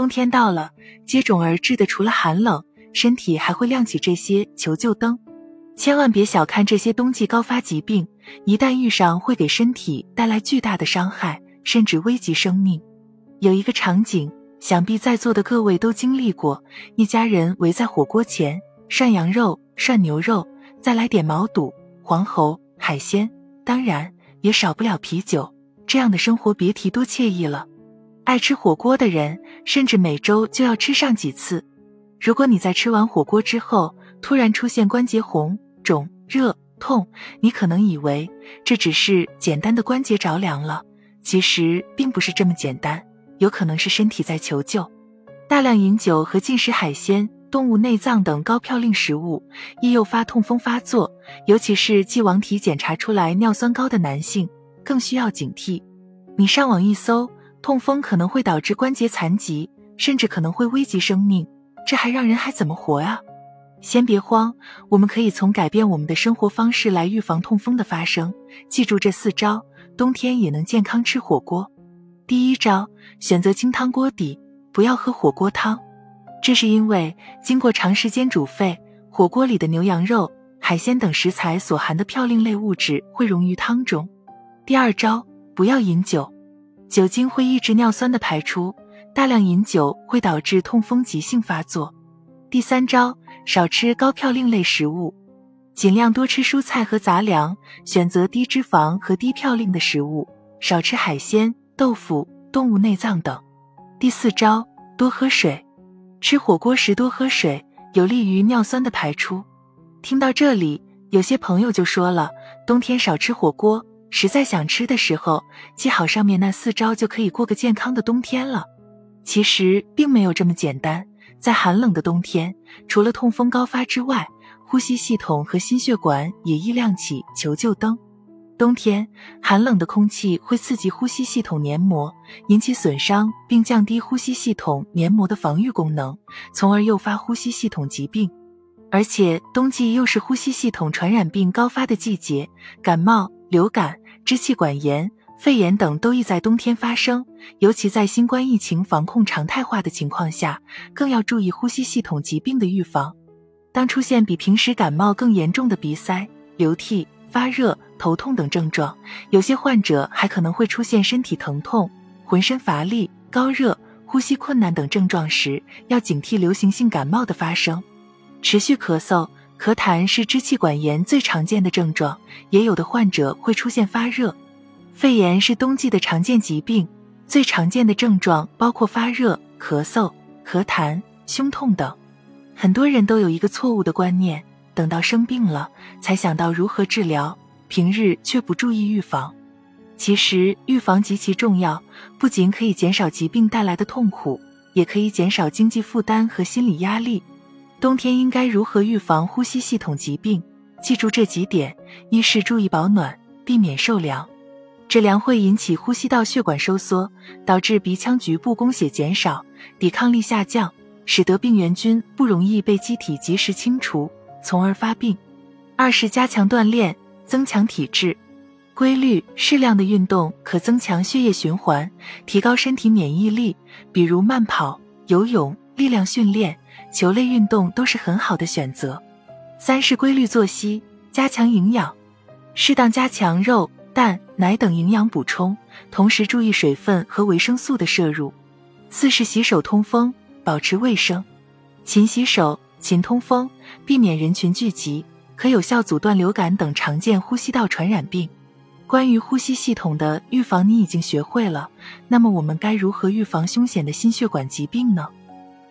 冬天到了，接踵而至的除了寒冷，身体还会亮起这些求救灯。千万别小看这些冬季高发疾病，一旦遇上，会给身体带来巨大的伤害，甚至危及生命。有一个场景，想必在座的各位都经历过：一家人围在火锅前涮羊肉、涮牛肉，再来点毛肚、黄喉、海鲜，当然也少不了啤酒。这样的生活别提多惬意了。爱吃火锅的人，甚至每周就要吃上几次。如果你在吃完火锅之后突然出现关节红、肿、热、痛，你可能以为这只是简单的关节着凉了，其实并不是这么简单，有可能是身体在求救。大量饮酒和进食海鲜、动物内脏等高嘌呤食物，易诱发痛风发作，尤其是既往体检查出来尿酸高的男性，更需要警惕。你上网一搜，痛风可能会导致关节残疾，甚至可能会危及生命，这还让人还怎么活啊？先别慌，我们可以从改变我们的生活方式来预防痛风的发生。记住这四招，冬天也能健康吃火锅。第一招，选择清汤锅底，不要喝火锅汤。这是因为经过长时间煮沸，火锅里的牛羊肉、海鲜等食材所含的嘌呤类物质会溶于汤中。第二招，不要饮酒，酒精会抑制尿酸的排出，大量饮酒会导致痛风急性发作。第三招。少吃高嘌呤类食物，尽量多吃蔬菜和杂粮，选择低脂肪和低嘌呤的食物，少吃海鲜、豆腐、动物内脏等。第四招，多喝水。吃火锅时多喝水，有利于尿酸的排出。听到这里，有些朋友就说了，冬天少吃火锅，实在想吃的时候，记好上面那四招就可以过个健康的冬天了。其实并没有这么简单。在寒冷的冬天，除了痛风高发之外，呼吸系统和心血管也易亮起求救灯。冬天寒冷的空气会刺激呼吸系统黏膜，引起损伤，并降低呼吸系统黏膜的防御功能，从而诱发呼吸系统疾病。而且冬季又是呼吸系统传染病高发的季节，感冒、流感、支气管炎。肺炎等都易在冬天发生，尤其在新冠疫情防控常态化的情况下，更要注意呼吸系统疾病的预防。当出现比平时感冒更严重的鼻塞、流涕、发热、头痛等症状，有些患者还可能会出现身体疼痛、浑身乏力、高热、呼吸困难等症状时，要警惕流行性感冒的发生。持续咳嗽、咳痰是支气管炎最常见的症状，也有的患者会出现发热。肺炎是冬季的常见疾病，最常见的症状包括发热、咳嗽、咳痰、胸痛等。很多人都有一个错误的观念，等到生病了才想到如何治疗，平日却不注意预防。其实预防极其重要，不仅可以减少疾病带来的痛苦，也可以减少经济负担和心理压力。冬天应该如何预防呼吸系统疾病？记住这几点：一是注意保暖，避免受凉。这凉会引起呼吸道血管收缩，导致鼻腔局部供血减少，抵抗力下降，使得病原菌不容易被机体及时清除，从而发病。二是加强锻炼，增强体质。规律适量的运动可增强血液循环，提高身体免疫力，比如慢跑、游泳、力量训练、球类运动都是很好的选择。三是规律作息，加强营养，适当加强肉。蛋、奶等营养补充，同时注意水分和维生素的摄入。四是洗手通风，保持卫生，勤洗手、勤通风，避免人群聚集，可有效阻断流感等常见呼吸道传染病。关于呼吸系统的预防，你已经学会了。那么我们该如何预防凶险的心血管疾病呢？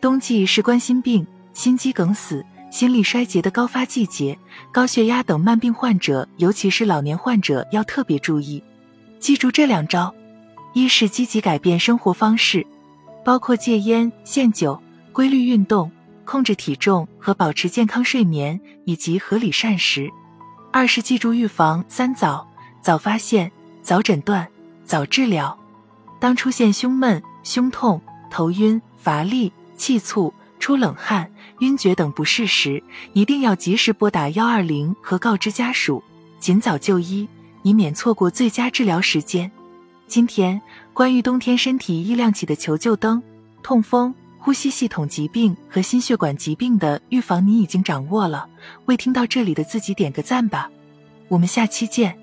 冬季是冠心病、心肌梗死。心力衰竭的高发季节，高血压等慢病患者，尤其是老年患者要特别注意。记住这两招：一是积极改变生活方式，包括戒烟限酒、规律运动、控制体重和保持健康睡眠以及合理膳食；二是记住预防三早：早发现、早诊断、早治疗。当出现胸闷、胸痛、头晕、乏力、气促。出冷汗、晕厥等不适时，一定要及时拨打幺二零和告知家属，尽早就医，以免错过最佳治疗时间。今天关于冬天身体易亮起的求救灯，痛风、呼吸系统疾病和心血管疾病的预防你已经掌握了。为听到这里的自己点个赞吧，我们下期见。